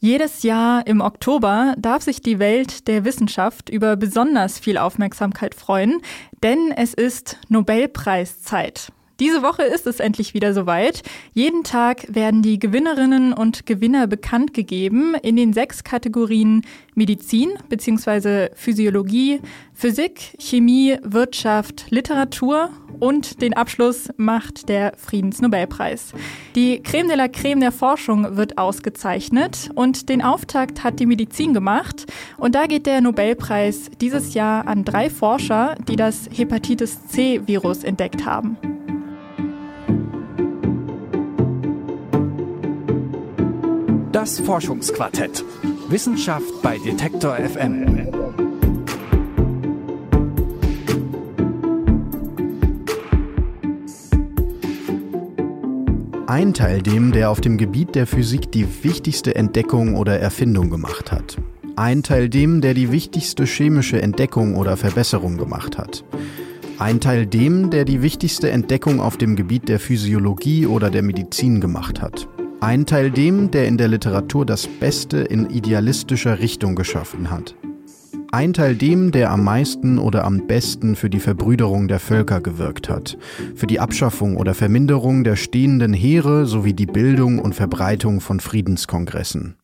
Jedes Jahr im Oktober darf sich die Welt der Wissenschaft über besonders viel Aufmerksamkeit freuen, denn es ist Nobelpreiszeit. Diese Woche ist es endlich wieder soweit. Jeden Tag werden die Gewinnerinnen und Gewinner bekannt gegeben in den sechs Kategorien Medizin bzw. Physiologie, Physik, Chemie, Wirtschaft, Literatur und den Abschluss macht der Friedensnobelpreis. Die Creme de la Creme der Forschung wird ausgezeichnet und den Auftakt hat die Medizin gemacht. Und da geht der Nobelpreis dieses Jahr an drei Forscher, die das Hepatitis C-Virus entdeckt haben. Das Forschungsquartett. Wissenschaft bei Detektor FM. Ein Teil dem, der auf dem Gebiet der Physik die wichtigste Entdeckung oder Erfindung gemacht hat. Ein Teil dem, der die wichtigste chemische Entdeckung oder Verbesserung gemacht hat. Ein Teil dem, der die wichtigste Entdeckung auf dem Gebiet der Physiologie oder der Medizin gemacht hat. Ein Teil dem, der in der Literatur das Beste in idealistischer Richtung geschaffen hat. Ein Teil dem, der am meisten oder am besten für die Verbrüderung der Völker gewirkt hat, für die Abschaffung oder Verminderung der stehenden Heere sowie die Bildung und Verbreitung von Friedenskongressen.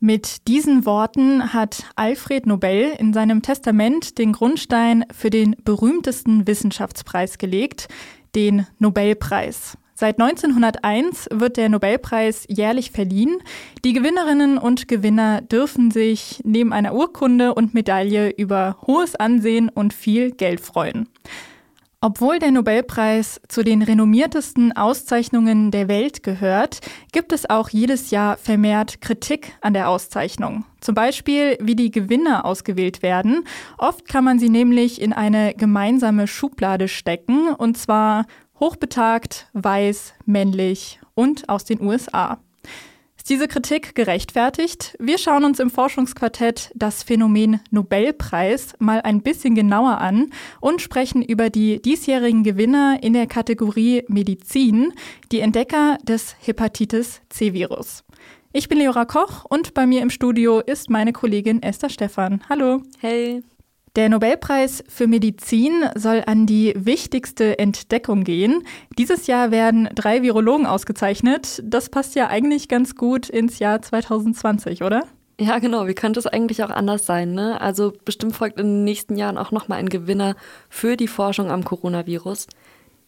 Mit diesen Worten hat Alfred Nobel in seinem Testament den Grundstein für den berühmtesten Wissenschaftspreis gelegt, den Nobelpreis. Seit 1901 wird der Nobelpreis jährlich verliehen. Die Gewinnerinnen und Gewinner dürfen sich neben einer Urkunde und Medaille über hohes Ansehen und viel Geld freuen. Obwohl der Nobelpreis zu den renommiertesten Auszeichnungen der Welt gehört, gibt es auch jedes Jahr vermehrt Kritik an der Auszeichnung. Zum Beispiel, wie die Gewinner ausgewählt werden. Oft kann man sie nämlich in eine gemeinsame Schublade stecken, und zwar hochbetagt, weiß, männlich und aus den USA. Ist diese Kritik gerechtfertigt? Wir schauen uns im Forschungsquartett das Phänomen Nobelpreis mal ein bisschen genauer an und sprechen über die diesjährigen Gewinner in der Kategorie Medizin, die Entdecker des Hepatitis C-Virus. Ich bin Leora Koch und bei mir im Studio ist meine Kollegin Esther Stephan. Hallo. Hey. Der Nobelpreis für Medizin soll an die wichtigste Entdeckung gehen. Dieses Jahr werden drei Virologen ausgezeichnet. Das passt ja eigentlich ganz gut ins Jahr 2020, oder? Ja, genau. Wie könnte es eigentlich auch anders sein? Ne? Also bestimmt folgt in den nächsten Jahren auch nochmal ein Gewinner für die Forschung am Coronavirus.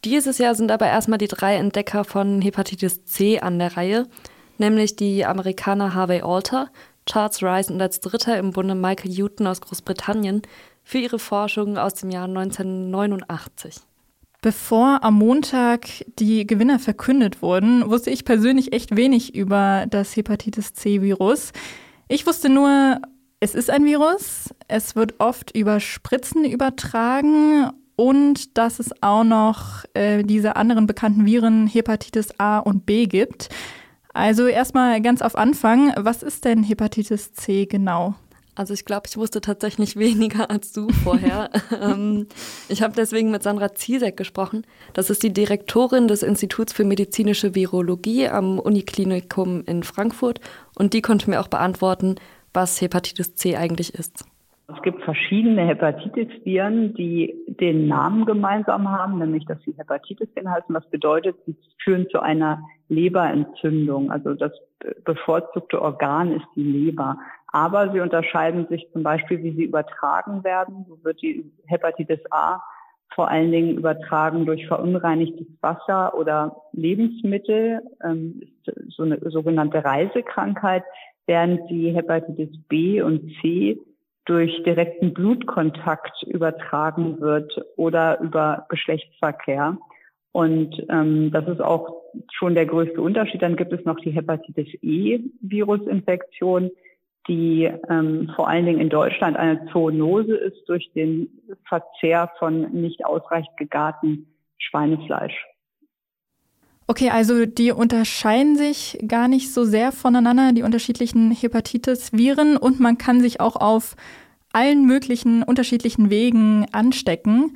Dieses Jahr sind aber erstmal die drei Entdecker von Hepatitis C an der Reihe, nämlich die Amerikaner Harvey Alter, Charles Rice und als Dritter im Bunde Michael Houghton aus Großbritannien, für ihre Forschung aus dem Jahr 1989. Bevor am Montag die Gewinner verkündet wurden, wusste ich persönlich echt wenig über das Hepatitis C-Virus. Ich wusste nur, es ist ein Virus, es wird oft über Spritzen übertragen und dass es auch noch äh, diese anderen bekannten Viren Hepatitis A und B gibt. Also erstmal ganz auf Anfang, was ist denn Hepatitis C genau? Also ich glaube, ich wusste tatsächlich weniger als du vorher. Ähm, ich habe deswegen mit Sandra Ziesek gesprochen. Das ist die Direktorin des Instituts für medizinische Virologie am Uniklinikum in Frankfurt. Und die konnte mir auch beantworten, was Hepatitis C eigentlich ist. Es gibt verschiedene Hepatitis-Viren, die den Namen gemeinsam haben, nämlich dass sie Hepatitis inhalten. Was bedeutet, sie führen zu einer Leberentzündung. Also das bevorzugte Organ ist die Leber. Aber sie unterscheiden sich zum Beispiel, wie sie übertragen werden. So wird die Hepatitis A vor allen Dingen übertragen durch verunreinigtes Wasser oder Lebensmittel, ähm, so eine sogenannte Reisekrankheit, während die Hepatitis B und C durch direkten Blutkontakt übertragen wird oder über Geschlechtsverkehr. Und ähm, das ist auch schon der größte Unterschied. Dann gibt es noch die Hepatitis E-Virusinfektion, die ähm, vor allen Dingen in Deutschland eine Zoonose ist durch den Verzehr von nicht ausreichend gegarten Schweinefleisch. Okay, also die unterscheiden sich gar nicht so sehr voneinander, die unterschiedlichen Hepatitis-Viren, und man kann sich auch auf allen möglichen unterschiedlichen Wegen anstecken.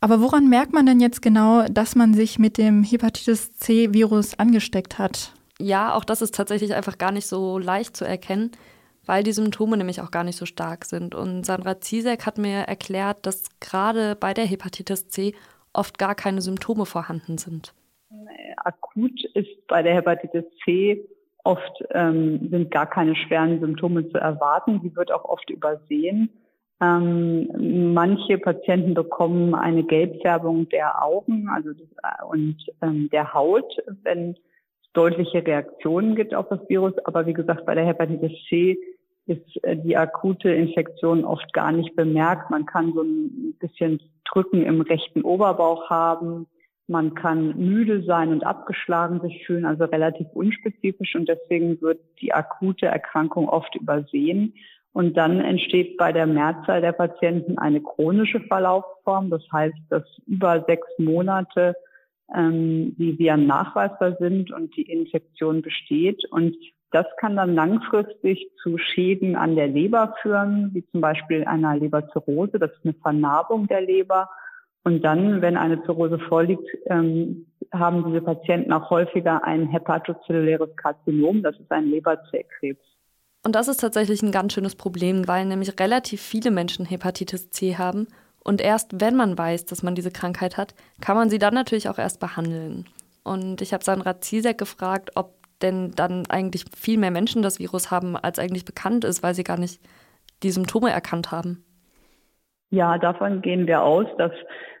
Aber woran merkt man denn jetzt genau, dass man sich mit dem Hepatitis C-Virus angesteckt hat? Ja, auch das ist tatsächlich einfach gar nicht so leicht zu erkennen, weil die Symptome nämlich auch gar nicht so stark sind. Und Sandra Ziesek hat mir erklärt, dass gerade bei der Hepatitis C oft gar keine Symptome vorhanden sind. Akut ist bei der Hepatitis C oft ähm, sind gar keine schweren Symptome zu erwarten. Sie wird auch oft übersehen. Ähm, manche Patienten bekommen eine Gelbfärbung der Augen also das, und ähm, der Haut, wenn es deutliche Reaktionen gibt auf das Virus. Aber wie gesagt, bei der Hepatitis C ist äh, die akute Infektion oft gar nicht bemerkt. Man kann so ein bisschen Drücken im rechten Oberbauch haben. Man kann müde sein und abgeschlagen sich fühlen, also relativ unspezifisch und deswegen wird die akute Erkrankung oft übersehen. Und dann entsteht bei der Mehrzahl der Patienten eine chronische Verlaufsform. Das heißt, dass über sechs Monate ähm, die Viren nachweisbar sind und die Infektion besteht. Und das kann dann langfristig zu Schäden an der Leber führen, wie zum Beispiel einer Leberzirrhose. Das ist eine Vernarbung der Leber und dann, wenn eine Zirrhose vorliegt, ähm, haben diese Patienten auch häufiger ein hepatozelluläres Karzinom, das ist ein Leberzellkrebs. Und das ist tatsächlich ein ganz schönes Problem, weil nämlich relativ viele Menschen Hepatitis C haben. Und erst wenn man weiß, dass man diese Krankheit hat, kann man sie dann natürlich auch erst behandeln. Und ich habe Sandra Ziesek gefragt, ob denn dann eigentlich viel mehr Menschen das Virus haben, als eigentlich bekannt ist, weil sie gar nicht die Symptome erkannt haben. Ja, davon gehen wir aus, dass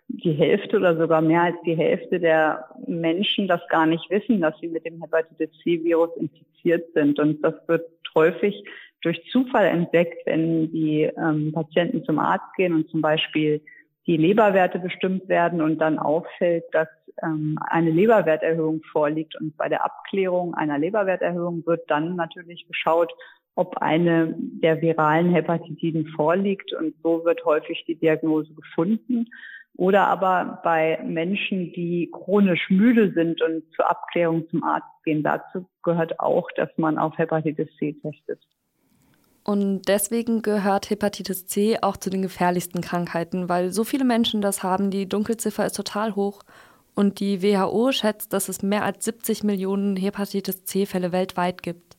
die Hälfte oder sogar mehr als die Hälfte der Menschen das gar nicht wissen, dass sie mit dem Hepatitis C-Virus infiziert sind. Und das wird häufig durch Zufall entdeckt, wenn die ähm, Patienten zum Arzt gehen und zum Beispiel die Leberwerte bestimmt werden und dann auffällt, dass ähm, eine Leberwerterhöhung vorliegt. Und bei der Abklärung einer Leberwerterhöhung wird dann natürlich geschaut, ob eine der viralen Hepatitiden vorliegt. Und so wird häufig die Diagnose gefunden. Oder aber bei Menschen, die chronisch müde sind und zur Abklärung zum Arzt gehen. Dazu gehört auch, dass man auf Hepatitis C testet. Und deswegen gehört Hepatitis C auch zu den gefährlichsten Krankheiten, weil so viele Menschen das haben. Die Dunkelziffer ist total hoch. Und die WHO schätzt, dass es mehr als 70 Millionen Hepatitis C-Fälle weltweit gibt.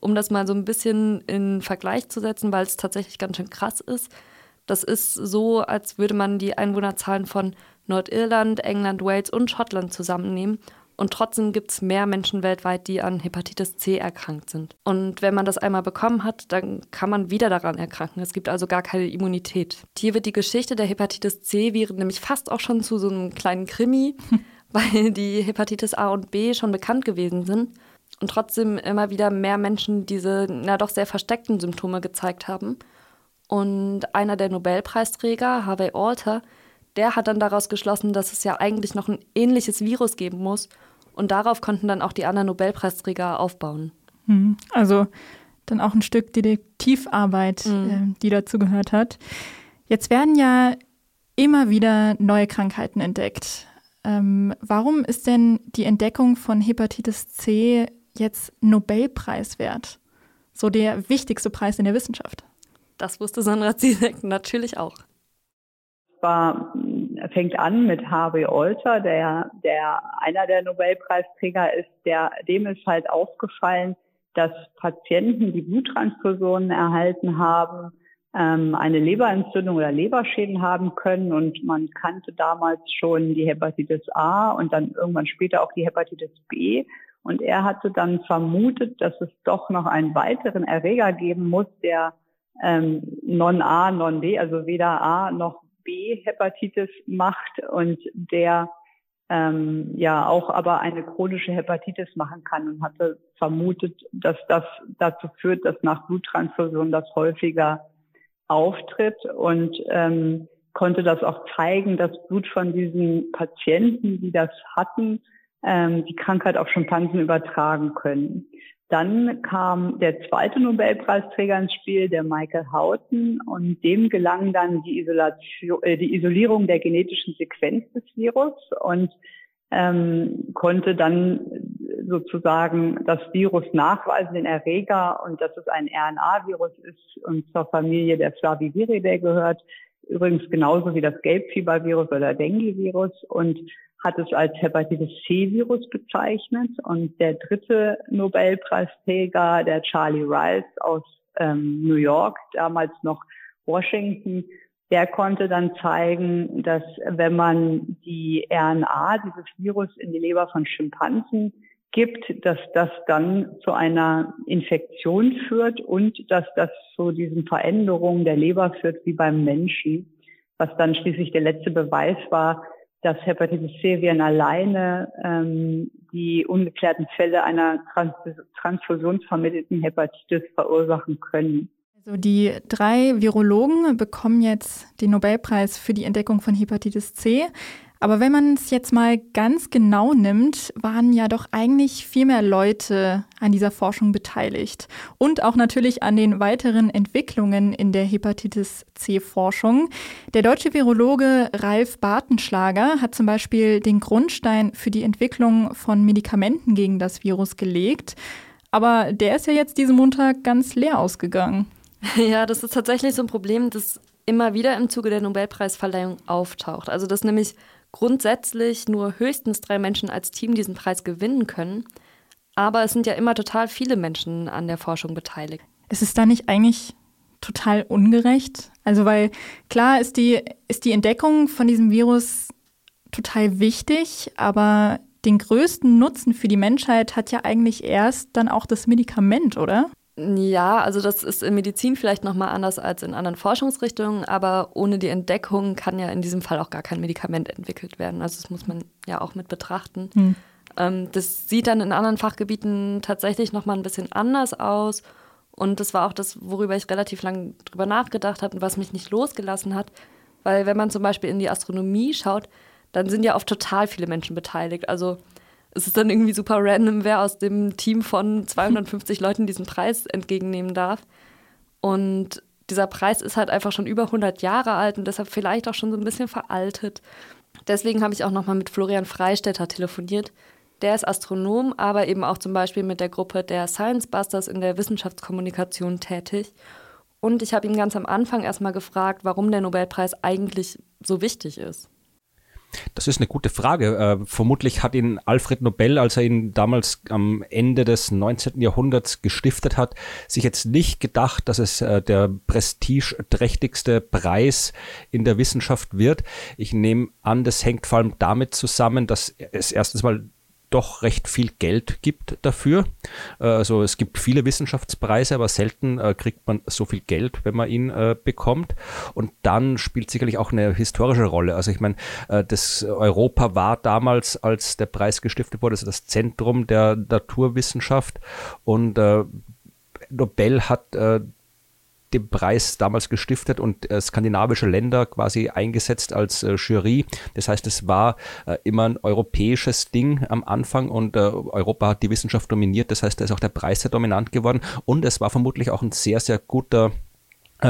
Um das mal so ein bisschen in Vergleich zu setzen, weil es tatsächlich ganz schön krass ist. Das ist so, als würde man die Einwohnerzahlen von Nordirland, England, Wales und Schottland zusammennehmen. Und trotzdem gibt es mehr Menschen weltweit, die an Hepatitis C erkrankt sind. Und wenn man das einmal bekommen hat, dann kann man wieder daran erkranken. Es gibt also gar keine Immunität. Hier wird die Geschichte der Hepatitis C-Viren nämlich fast auch schon zu so einem kleinen Krimi, weil die Hepatitis A und B schon bekannt gewesen sind und trotzdem immer wieder mehr Menschen diese na doch sehr versteckten Symptome gezeigt haben. Und einer der Nobelpreisträger, Harvey Alter, der hat dann daraus geschlossen, dass es ja eigentlich noch ein ähnliches Virus geben muss. Und darauf konnten dann auch die anderen Nobelpreisträger aufbauen. Hm, also dann auch ein Stück Detektivarbeit, mhm. die dazu gehört hat. Jetzt werden ja immer wieder neue Krankheiten entdeckt. Ähm, warum ist denn die Entdeckung von Hepatitis C jetzt Nobelpreis wert? So der wichtigste Preis in der Wissenschaft. Das wusste Sandra Zizek natürlich auch. War, fängt an mit Harvey Alter, der, der einer der Nobelpreisträger ist, der, dem ist halt aufgefallen, dass Patienten, die Bluttransfusionen erhalten haben, ähm, eine Leberentzündung oder Leberschäden haben können. Und man kannte damals schon die Hepatitis A und dann irgendwann später auch die Hepatitis B. Und er hatte dann vermutet, dass es doch noch einen weiteren Erreger geben muss, der ähm, Non-A, Non-B, also weder A noch B Hepatitis macht und der ähm, ja auch aber eine chronische Hepatitis machen kann und hatte vermutet, dass das dazu führt, dass nach Bluttransfusion das häufiger auftritt und ähm, konnte das auch zeigen, dass Blut von diesen Patienten, die das hatten, ähm, die Krankheit auf Schimpansen übertragen können. Dann kam der zweite Nobelpreisträger ins Spiel, der Michael Houghton, und dem gelang dann die, Isolation, äh, die Isolierung der genetischen Sequenz des Virus und ähm, konnte dann sozusagen das Virus nachweisen, den Erreger, und dass es ein RNA-Virus ist und zur Familie der Flaviviridae gehört. Übrigens genauso wie das Gelbfiebervirus oder Dengue-Virus. Und hat es als Hepatitis C-Virus bezeichnet. Und der dritte Nobelpreisträger, der Charlie Rice aus ähm, New York, damals noch Washington, der konnte dann zeigen, dass wenn man die RNA dieses Virus in die Leber von Schimpansen gibt, dass das dann zu einer Infektion führt und dass das zu diesen Veränderungen der Leber führt wie beim Menschen, was dann schließlich der letzte Beweis war, dass Hepatitis C Viren alleine ähm, die ungeklärten Fälle einer Trans transfusionsvermittelten Hepatitis verursachen können. Also die drei Virologen bekommen jetzt den Nobelpreis für die Entdeckung von Hepatitis C. Aber wenn man es jetzt mal ganz genau nimmt, waren ja doch eigentlich viel mehr Leute an dieser Forschung beteiligt. Und auch natürlich an den weiteren Entwicklungen in der Hepatitis C-Forschung. Der deutsche Virologe Ralf Bartenschlager hat zum Beispiel den Grundstein für die Entwicklung von Medikamenten gegen das Virus gelegt. Aber der ist ja jetzt diesen Montag ganz leer ausgegangen. Ja, das ist tatsächlich so ein Problem, das immer wieder im Zuge der Nobelpreisverleihung auftaucht. Also dass nämlich grundsätzlich nur höchstens drei Menschen als Team diesen Preis gewinnen können. Aber es sind ja immer total viele Menschen an der Forschung beteiligt. Ist es da nicht eigentlich total ungerecht? Also, weil klar ist die, ist die Entdeckung von diesem Virus total wichtig, aber den größten Nutzen für die Menschheit hat ja eigentlich erst dann auch das Medikament, oder? Ja, also das ist in Medizin vielleicht nochmal anders als in anderen Forschungsrichtungen, aber ohne die Entdeckung kann ja in diesem Fall auch gar kein Medikament entwickelt werden. Also das muss man ja auch mit betrachten. Hm. Ähm, das sieht dann in anderen Fachgebieten tatsächlich nochmal ein bisschen anders aus. Und das war auch das, worüber ich relativ lange drüber nachgedacht habe und was mich nicht losgelassen hat. Weil wenn man zum Beispiel in die Astronomie schaut, dann sind ja oft total viele Menschen beteiligt. Also es ist dann irgendwie super random, wer aus dem Team von 250 Leuten diesen Preis entgegennehmen darf. Und dieser Preis ist halt einfach schon über 100 Jahre alt und deshalb vielleicht auch schon so ein bisschen veraltet. Deswegen habe ich auch nochmal mit Florian Freistetter telefoniert. Der ist Astronom, aber eben auch zum Beispiel mit der Gruppe der Science Busters in der Wissenschaftskommunikation tätig. Und ich habe ihn ganz am Anfang erstmal gefragt, warum der Nobelpreis eigentlich so wichtig ist. Das ist eine gute Frage. Äh, vermutlich hat ihn Alfred Nobel, als er ihn damals am Ende des 19. Jahrhunderts gestiftet hat, sich jetzt nicht gedacht, dass es äh, der prestigeträchtigste Preis in der Wissenschaft wird. Ich nehme an, das hängt vor allem damit zusammen, dass es erstens mal doch recht viel Geld gibt dafür. Äh, also es gibt viele Wissenschaftspreise, aber selten äh, kriegt man so viel Geld, wenn man ihn äh, bekommt. Und dann spielt sicherlich auch eine historische Rolle. Also ich meine, das Europa war damals, als der Preis gestiftet wurde, also das Zentrum der Naturwissenschaft und Nobel hat den Preis damals gestiftet und äh, skandinavische Länder quasi eingesetzt als äh, Jury. Das heißt, es war äh, immer ein europäisches Ding am Anfang und äh, Europa hat die Wissenschaft dominiert. Das heißt, da ist auch der Preis sehr dominant geworden und es war vermutlich auch ein sehr, sehr guter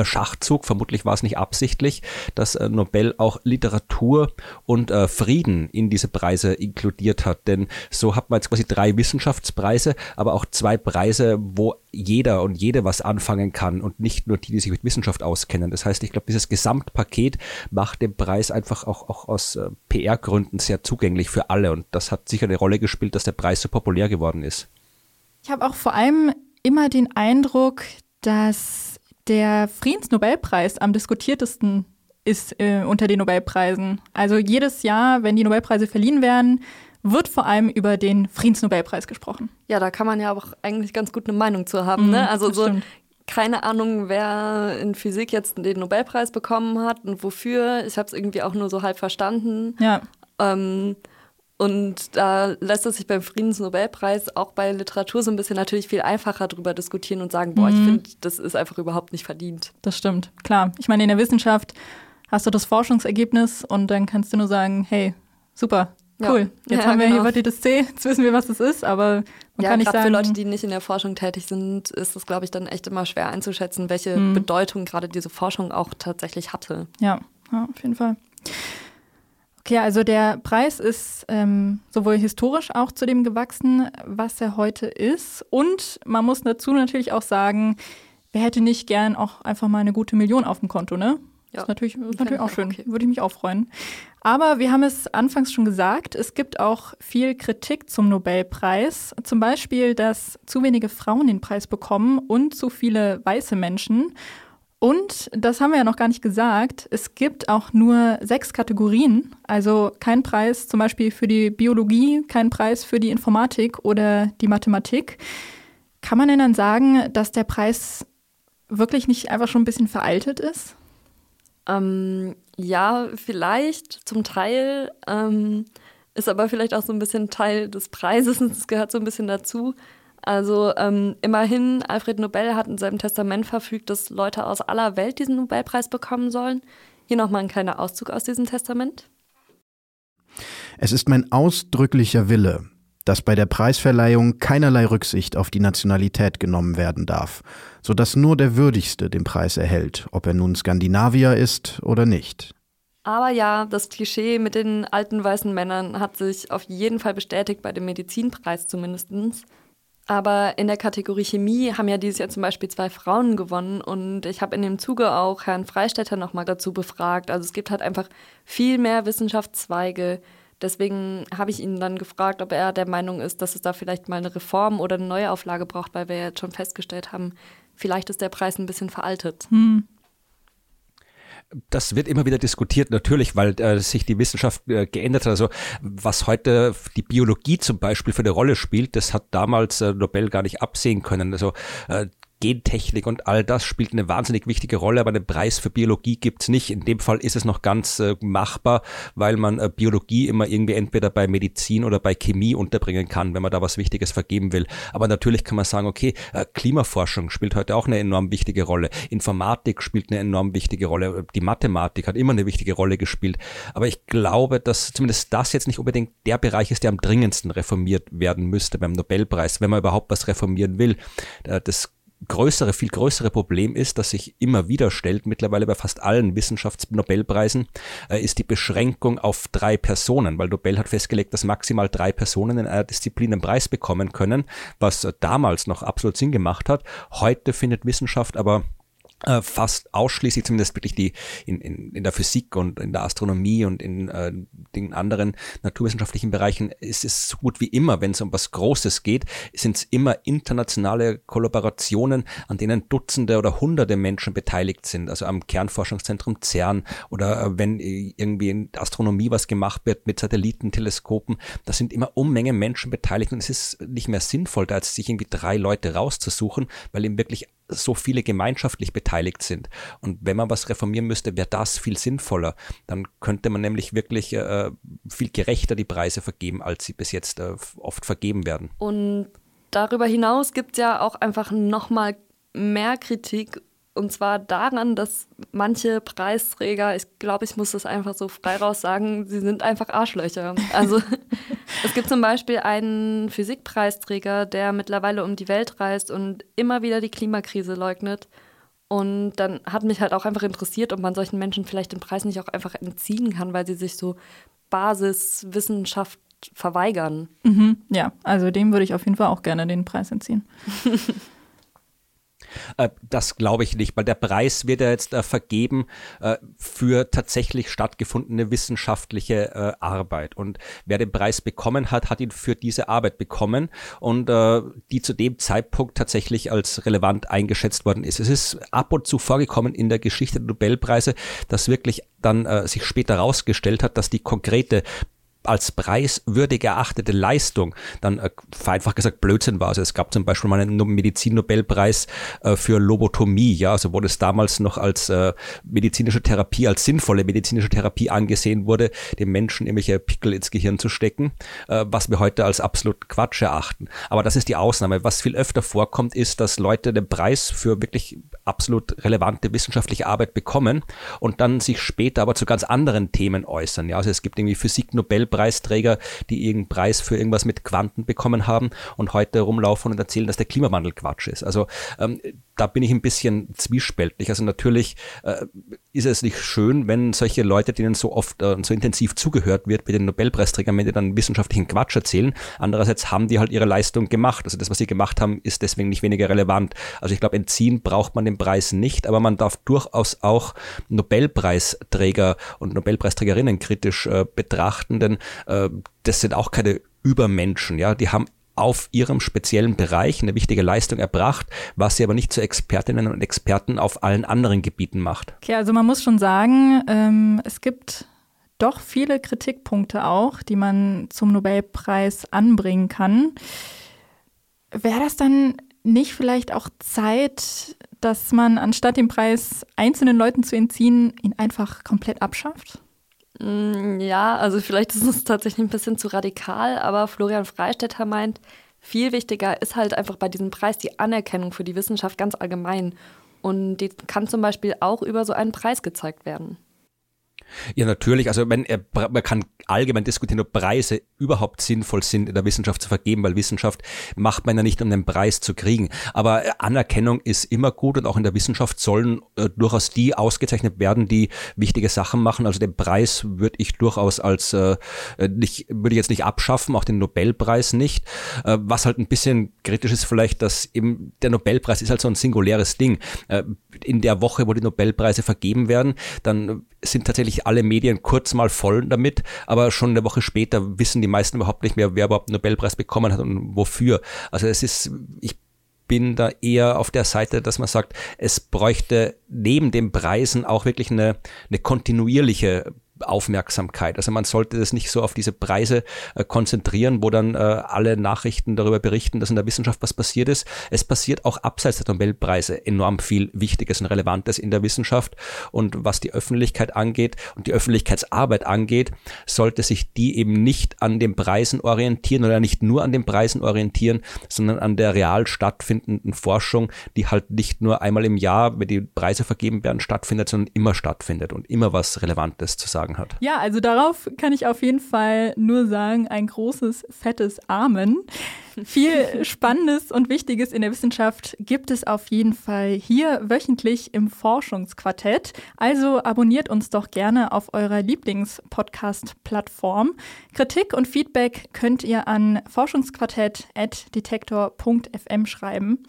Schachzug, vermutlich war es nicht absichtlich, dass äh, Nobel auch Literatur und äh, Frieden in diese Preise inkludiert hat. Denn so hat man jetzt quasi drei Wissenschaftspreise, aber auch zwei Preise, wo jeder und jede was anfangen kann und nicht nur die, die sich mit Wissenschaft auskennen. Das heißt, ich glaube, dieses Gesamtpaket macht den Preis einfach auch, auch aus äh, PR-Gründen sehr zugänglich für alle. Und das hat sicher eine Rolle gespielt, dass der Preis so populär geworden ist. Ich habe auch vor allem immer den Eindruck, dass der Friedensnobelpreis am diskutiertesten ist äh, unter den Nobelpreisen. Also jedes Jahr, wenn die Nobelpreise verliehen werden, wird vor allem über den Friedensnobelpreis gesprochen. Ja, da kann man ja auch eigentlich ganz gut eine Meinung zu haben. Mhm, ne? Also so stimmt. keine Ahnung, wer in Physik jetzt den Nobelpreis bekommen hat und wofür. Ich habe es irgendwie auch nur so halb verstanden. Ja. Ähm, und da lässt es sich beim Friedensnobelpreis auch bei Literatur so ein bisschen natürlich viel einfacher drüber diskutieren und sagen, boah, mhm. ich finde, das ist einfach überhaupt nicht verdient. Das stimmt, klar. Ich meine, in der Wissenschaft hast du das Forschungsergebnis und dann kannst du nur sagen, hey, super, cool. Ja. Jetzt ja, haben wir genau. Hepatitis C, jetzt wissen wir, was das ist, aber man ja, kann nicht sagen. Für Leute, die nicht in der Forschung tätig sind, ist es, glaube ich, dann echt immer schwer einzuschätzen, welche mhm. Bedeutung gerade diese Forschung auch tatsächlich hatte. Ja, ja auf jeden Fall. Okay, also der Preis ist ähm, sowohl historisch auch zu dem gewachsen, was er heute ist. Und man muss dazu natürlich auch sagen, wer hätte nicht gern auch einfach mal eine gute Million auf dem Konto, ne? Das ist natürlich, ist natürlich auch schön. Okay. Würde ich mich auch freuen. Aber wir haben es anfangs schon gesagt, es gibt auch viel Kritik zum Nobelpreis. Zum Beispiel, dass zu wenige Frauen den Preis bekommen und zu viele weiße Menschen. Und, das haben wir ja noch gar nicht gesagt, es gibt auch nur sechs Kategorien. Also kein Preis zum Beispiel für die Biologie, kein Preis für die Informatik oder die Mathematik. Kann man denn dann sagen, dass der Preis wirklich nicht einfach schon ein bisschen veraltet ist? Ähm, ja, vielleicht zum Teil. Ähm, ist aber vielleicht auch so ein bisschen Teil des Preises. Es gehört so ein bisschen dazu. Also ähm, immerhin, Alfred Nobel hat in seinem Testament verfügt, dass Leute aus aller Welt diesen Nobelpreis bekommen sollen. Hier nochmal ein kleiner Auszug aus diesem Testament. Es ist mein ausdrücklicher Wille, dass bei der Preisverleihung keinerlei Rücksicht auf die Nationalität genommen werden darf, so dass nur der Würdigste den Preis erhält, ob er nun Skandinavier ist oder nicht. Aber ja, das Klischee mit den alten weißen Männern hat sich auf jeden Fall bestätigt, bei dem Medizinpreis zumindest. Aber in der Kategorie Chemie haben ja dieses Jahr zum Beispiel zwei Frauen gewonnen und ich habe in dem Zuge auch Herrn Freistetter nochmal dazu befragt. Also es gibt halt einfach viel mehr Wissenschaftszweige, Deswegen habe ich ihn dann gefragt, ob er der Meinung ist, dass es da vielleicht mal eine Reform oder eine Neuauflage braucht, weil wir jetzt schon festgestellt haben, vielleicht ist der Preis ein bisschen veraltet. Hm. Das wird immer wieder diskutiert, natürlich, weil äh, sich die Wissenschaft äh, geändert hat. Also was heute die Biologie zum Beispiel für eine Rolle spielt, das hat damals äh, Nobel gar nicht absehen können. Also äh, Gentechnik und all das spielt eine wahnsinnig wichtige Rolle, aber einen Preis für Biologie gibt's nicht. In dem Fall ist es noch ganz äh, machbar, weil man äh, Biologie immer irgendwie entweder bei Medizin oder bei Chemie unterbringen kann, wenn man da was Wichtiges vergeben will. Aber natürlich kann man sagen, okay, äh, Klimaforschung spielt heute auch eine enorm wichtige Rolle. Informatik spielt eine enorm wichtige Rolle. Die Mathematik hat immer eine wichtige Rolle gespielt. Aber ich glaube, dass zumindest das jetzt nicht unbedingt der Bereich ist, der am dringendsten reformiert werden müsste beim Nobelpreis, wenn man überhaupt was reformieren will. Äh, das größere, viel größere Problem ist, das sich immer wieder stellt, mittlerweile bei fast allen Wissenschaftsnobelpreisen, äh, ist die Beschränkung auf drei Personen, weil Nobel hat festgelegt, dass maximal drei Personen in einer Disziplin einen Preis bekommen können, was damals noch absolut Sinn gemacht hat. Heute findet Wissenschaft aber äh, fast ausschließlich, zumindest wirklich die in, in, in der Physik und in der Astronomie und in äh, den anderen naturwissenschaftlichen Bereichen ist es so gut wie immer, wenn es um was Großes geht, sind es immer internationale Kollaborationen, an denen Dutzende oder Hunderte Menschen beteiligt sind. Also am Kernforschungszentrum CERN oder äh, wenn irgendwie in Astronomie was gemacht wird mit Satellitenteleskopen, da sind immer Unmengen Menschen beteiligt und es ist nicht mehr sinnvoll, da jetzt sich irgendwie drei Leute rauszusuchen, weil eben wirklich so viele gemeinschaftlich beteiligt sind. Und wenn man was reformieren müsste, wäre das viel sinnvoller. Dann könnte man nämlich wirklich äh, viel gerechter die Preise vergeben, als sie bis jetzt äh, oft vergeben werden. Und darüber hinaus gibt es ja auch einfach nochmal mehr Kritik und zwar daran, dass manche Preisträger, ich glaube, ich muss das einfach so frei raus sagen, sie sind einfach Arschlöcher. Also es gibt zum Beispiel einen Physikpreisträger, der mittlerweile um die Welt reist und immer wieder die Klimakrise leugnet. Und dann hat mich halt auch einfach interessiert, ob man solchen Menschen vielleicht den Preis nicht auch einfach entziehen kann, weil sie sich so Basiswissenschaft verweigern. Mhm, ja, also dem würde ich auf jeden Fall auch gerne den Preis entziehen. Äh, das glaube ich nicht, weil der Preis wird ja jetzt äh, vergeben äh, für tatsächlich stattgefundene wissenschaftliche Arbeit. Und wer den Preis bekommen hat, hat ihn für diese Arbeit bekommen und die zu dem Zeitpunkt tatsächlich als relevant eingeschätzt worden ist. Es ist ab und zu vorgekommen in der Geschichte der Nobelpreise, dass wirklich dann sich später herausgestellt hat, dass die konkrete als preiswürdig erachtete Leistung dann äh, vereinfacht gesagt Blödsinn war. Also es gab zum Beispiel mal einen Medizin-Nobelpreis äh, für Lobotomie, ja, also wo das damals noch als äh, medizinische Therapie, als sinnvolle medizinische Therapie angesehen wurde, dem Menschen irgendwelche Pickel ins Gehirn zu stecken, äh, was wir heute als absolut Quatsch erachten. Aber das ist die Ausnahme. Was viel öfter vorkommt, ist, dass Leute den Preis für wirklich absolut relevante wissenschaftliche Arbeit bekommen und dann sich später aber zu ganz anderen Themen äußern. Ja, also es gibt irgendwie Physik-Nobelpreis Nobelpreisträger, die irgendeinen Preis für irgendwas mit Quanten bekommen haben und heute rumlaufen und erzählen, dass der Klimawandel Quatsch ist. Also ähm, da bin ich ein bisschen zwiespältig. Also natürlich äh, ist es nicht schön, wenn solche Leute, denen so oft äh, so intensiv zugehört wird, wie den Nobelpreisträgern, wenn die dann wissenschaftlichen Quatsch erzählen. Andererseits haben die halt ihre Leistung gemacht. Also das, was sie gemacht haben, ist deswegen nicht weniger relevant. Also ich glaube, entziehen braucht man den Preis nicht, aber man darf durchaus auch Nobelpreisträger und Nobelpreisträgerinnen kritisch äh, betrachten, denn äh, das sind auch keine Übermenschen, ja, die haben auf ihrem speziellen Bereich eine wichtige Leistung erbracht, was sie aber nicht zu Expertinnen und Experten auf allen anderen Gebieten macht. Okay, also man muss schon sagen, ähm, es gibt doch viele Kritikpunkte auch, die man zum Nobelpreis anbringen kann. Wäre das dann nicht vielleicht auch Zeit, dass man anstatt den Preis einzelnen Leuten zu entziehen, ihn einfach komplett abschafft? Mm, ja, also vielleicht ist es tatsächlich ein bisschen zu radikal, aber Florian Freistetter meint, viel wichtiger ist halt einfach bei diesem Preis die Anerkennung für die Wissenschaft ganz allgemein. Und die kann zum Beispiel auch über so einen Preis gezeigt werden. Ja, natürlich. Also man, man kann allgemein diskutieren, ob Preise überhaupt sinnvoll sind, in der Wissenschaft zu vergeben, weil Wissenschaft macht man ja nicht, um den Preis zu kriegen. Aber Anerkennung ist immer gut und auch in der Wissenschaft sollen äh, durchaus die ausgezeichnet werden, die wichtige Sachen machen. Also den Preis würde ich durchaus als äh, nicht, würde ich jetzt nicht abschaffen, auch den Nobelpreis nicht. Äh, was halt ein bisschen kritisch ist vielleicht, dass eben der Nobelpreis ist halt so ein singuläres Ding. Äh, in der Woche, wo die Nobelpreise vergeben werden, dann sind tatsächlich alle Medien kurz mal voll damit, aber schon eine Woche später wissen die meisten überhaupt nicht mehr, wer überhaupt einen Nobelpreis bekommen hat und wofür. Also es ist, ich bin da eher auf der Seite, dass man sagt, es bräuchte neben den Preisen auch wirklich eine, eine kontinuierliche Aufmerksamkeit. Also man sollte das nicht so auf diese Preise äh, konzentrieren, wo dann äh, alle Nachrichten darüber berichten, dass in der Wissenschaft was passiert ist. Es passiert auch abseits der Nobelpreise enorm viel Wichtiges und Relevantes in der Wissenschaft. Und was die Öffentlichkeit angeht und die Öffentlichkeitsarbeit angeht, sollte sich die eben nicht an den Preisen orientieren oder nicht nur an den Preisen orientieren, sondern an der real stattfindenden Forschung, die halt nicht nur einmal im Jahr, wenn die Preise vergeben werden, stattfindet, sondern immer stattfindet und immer was Relevantes zu sagen sagen hat. Ja, also darauf kann ich auf jeden Fall nur sagen, ein großes, fettes Amen. Viel Spannendes und Wichtiges in der Wissenschaft gibt es auf jeden Fall hier wöchentlich im Forschungsquartett. Also abonniert uns doch gerne auf eurer Lieblingspodcast-Plattform. Kritik und Feedback könnt ihr an forschungsquartett.detektor.fm schreiben.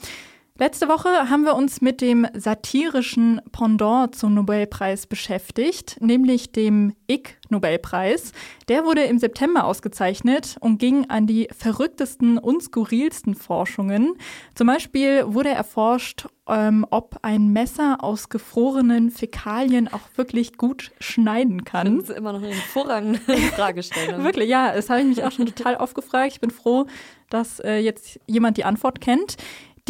Letzte Woche haben wir uns mit dem satirischen Pendant zum Nobelpreis beschäftigt, nämlich dem Ig-Nobelpreis. Der wurde im September ausgezeichnet und ging an die verrücktesten und skurrilsten Forschungen. Zum Beispiel wurde erforscht, ähm, ob ein Messer aus gefrorenen Fäkalien auch wirklich gut schneiden kann. Das ist immer noch eine hervorragende Fragestellung. wirklich, ja, das habe ich mich auch schon total oft gefragt. Ich bin froh, dass äh, jetzt jemand die Antwort kennt.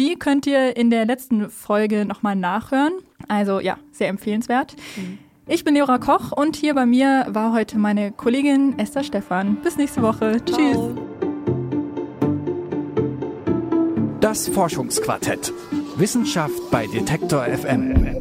Die könnt ihr in der letzten Folge nochmal nachhören. Also ja, sehr empfehlenswert. Mhm. Ich bin Leora Koch und hier bei mir war heute meine Kollegin Esther Stephan. Bis nächste Woche. Ciao. Tschüss. Das Forschungsquartett. Wissenschaft bei Detektor FM.